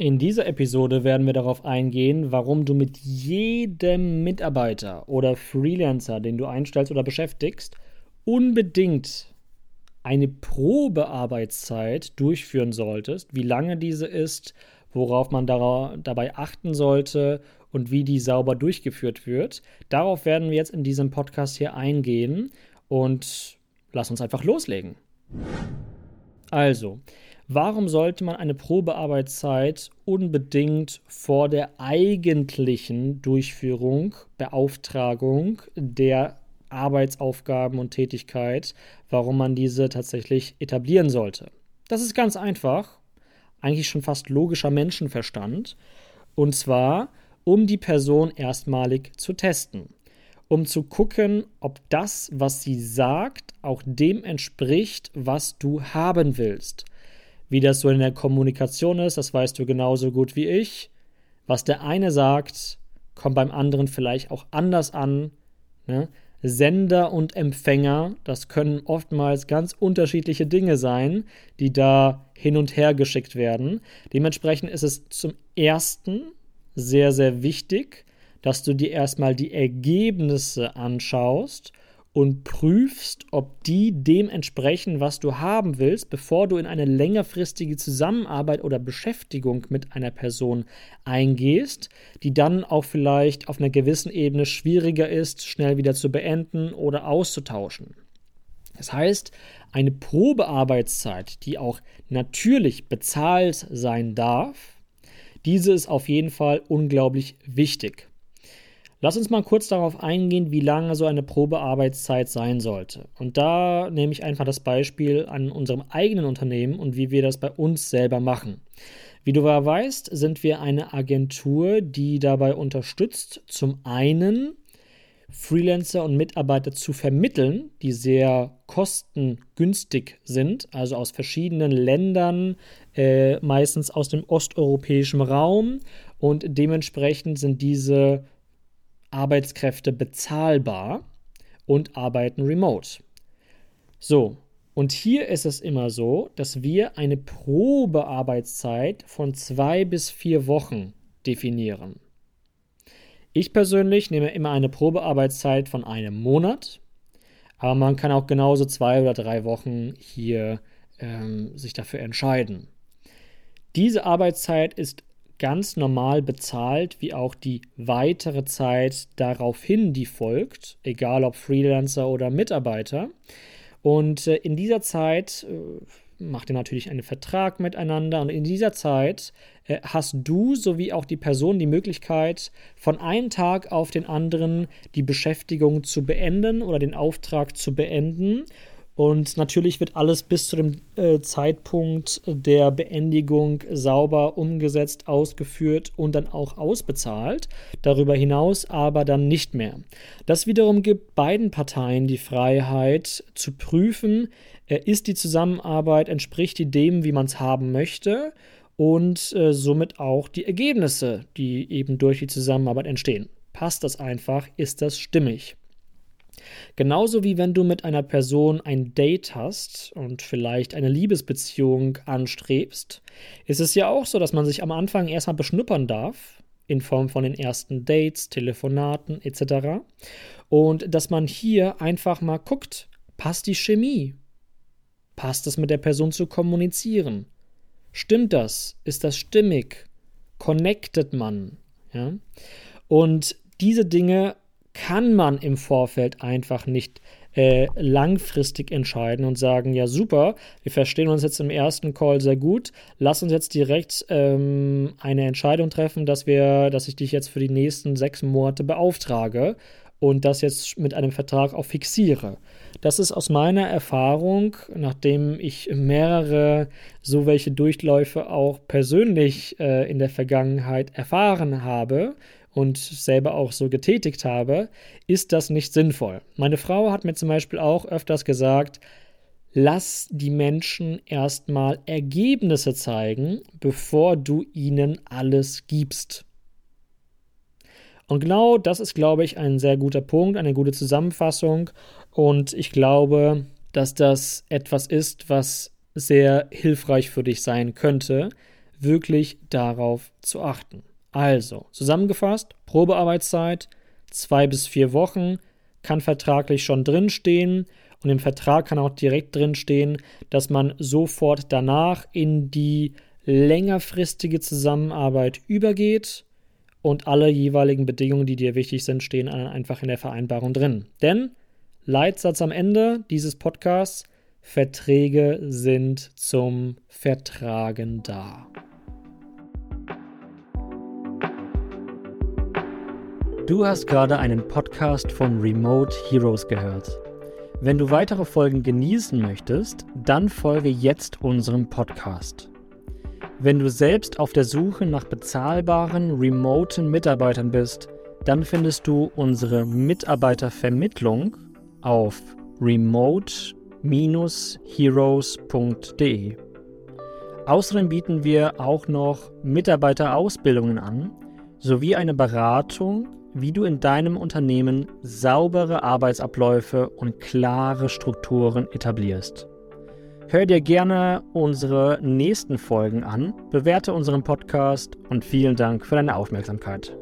In dieser Episode werden wir darauf eingehen, warum du mit jedem Mitarbeiter oder Freelancer, den du einstellst oder beschäftigst, unbedingt eine Probearbeitszeit durchführen solltest, wie lange diese ist, worauf man dabei achten sollte und wie die sauber durchgeführt wird. Darauf werden wir jetzt in diesem Podcast hier eingehen und lass uns einfach loslegen. Also, warum sollte man eine Probearbeitszeit unbedingt vor der eigentlichen Durchführung, Beauftragung der Arbeitsaufgaben und Tätigkeit, warum man diese tatsächlich etablieren sollte? Das ist ganz einfach, eigentlich schon fast logischer Menschenverstand. Und zwar, um die Person erstmalig zu testen. Um zu gucken, ob das, was sie sagt, auch dem entspricht, was du haben willst. Wie das so in der Kommunikation ist, das weißt du genauso gut wie ich. Was der eine sagt, kommt beim anderen vielleicht auch anders an. Ne? Sender und Empfänger, das können oftmals ganz unterschiedliche Dinge sein, die da hin und her geschickt werden. Dementsprechend ist es zum ersten sehr, sehr wichtig, dass du dir erstmal die Ergebnisse anschaust und prüfst, ob die dem entsprechen, was du haben willst, bevor du in eine längerfristige Zusammenarbeit oder Beschäftigung mit einer Person eingehst, die dann auch vielleicht auf einer gewissen Ebene schwieriger ist, schnell wieder zu beenden oder auszutauschen. Das heißt, eine Probearbeitszeit, die auch natürlich bezahlt sein darf, diese ist auf jeden Fall unglaublich wichtig. Lass uns mal kurz darauf eingehen, wie lange so eine Probearbeitszeit sein sollte. Und da nehme ich einfach das Beispiel an unserem eigenen Unternehmen und wie wir das bei uns selber machen. Wie du weißt, sind wir eine Agentur, die dabei unterstützt, zum einen Freelancer und Mitarbeiter zu vermitteln, die sehr kostengünstig sind, also aus verschiedenen Ländern, äh, meistens aus dem osteuropäischen Raum und dementsprechend sind diese Arbeitskräfte bezahlbar und arbeiten remote. So, und hier ist es immer so, dass wir eine Probearbeitszeit von zwei bis vier Wochen definieren. Ich persönlich nehme immer eine Probearbeitszeit von einem Monat, aber man kann auch genauso zwei oder drei Wochen hier ähm, sich dafür entscheiden. Diese Arbeitszeit ist ganz normal bezahlt, wie auch die weitere Zeit daraufhin, die folgt, egal ob Freelancer oder Mitarbeiter. Und äh, in dieser Zeit äh, macht ihr natürlich einen Vertrag miteinander und in dieser Zeit äh, hast du sowie auch die Person die Möglichkeit, von einem Tag auf den anderen die Beschäftigung zu beenden oder den Auftrag zu beenden. Und natürlich wird alles bis zu dem äh, Zeitpunkt der Beendigung sauber umgesetzt, ausgeführt und dann auch ausbezahlt. Darüber hinaus aber dann nicht mehr. Das wiederum gibt beiden Parteien die Freiheit zu prüfen, äh, ist die Zusammenarbeit, entspricht die dem, wie man es haben möchte und äh, somit auch die Ergebnisse, die eben durch die Zusammenarbeit entstehen. Passt das einfach? Ist das stimmig? Genauso wie wenn du mit einer Person ein Date hast und vielleicht eine Liebesbeziehung anstrebst, ist es ja auch so, dass man sich am Anfang erstmal beschnuppern darf, in Form von den ersten Dates, Telefonaten etc. Und dass man hier einfach mal guckt, passt die Chemie? Passt es mit der Person zu kommunizieren? Stimmt das? Ist das stimmig? Connectet man? Ja? Und diese Dinge kann man im Vorfeld einfach nicht äh, langfristig entscheiden und sagen, ja super, wir verstehen uns jetzt im ersten Call sehr gut, lass uns jetzt direkt ähm, eine Entscheidung treffen, dass wir, dass ich dich jetzt für die nächsten sechs Monate beauftrage und das jetzt mit einem Vertrag auch fixiere. Das ist aus meiner Erfahrung, nachdem ich mehrere so welche Durchläufe auch persönlich äh, in der Vergangenheit erfahren habe und selber auch so getätigt habe, ist das nicht sinnvoll. Meine Frau hat mir zum Beispiel auch öfters gesagt, lass die Menschen erstmal Ergebnisse zeigen, bevor du ihnen alles gibst. Und genau das ist, glaube ich, ein sehr guter Punkt, eine gute Zusammenfassung. Und ich glaube, dass das etwas ist, was sehr hilfreich für dich sein könnte, wirklich darauf zu achten. Also, zusammengefasst, Probearbeitszeit, zwei bis vier Wochen, kann vertraglich schon drinstehen und im Vertrag kann auch direkt drinstehen, dass man sofort danach in die längerfristige Zusammenarbeit übergeht und alle jeweiligen Bedingungen, die dir wichtig sind, stehen einfach in der Vereinbarung drin. Denn Leitsatz am Ende dieses Podcasts, Verträge sind zum Vertragen da. Du hast gerade einen Podcast von Remote Heroes gehört. Wenn du weitere Folgen genießen möchtest, dann folge jetzt unserem Podcast. Wenn du selbst auf der Suche nach bezahlbaren, remoten Mitarbeitern bist, dann findest du unsere Mitarbeitervermittlung auf remote-heroes.de. Außerdem bieten wir auch noch Mitarbeiterausbildungen an, sowie eine Beratung, wie du in deinem Unternehmen saubere Arbeitsabläufe und klare Strukturen etablierst. Hör dir gerne unsere nächsten Folgen an, bewerte unseren Podcast und vielen Dank für deine Aufmerksamkeit.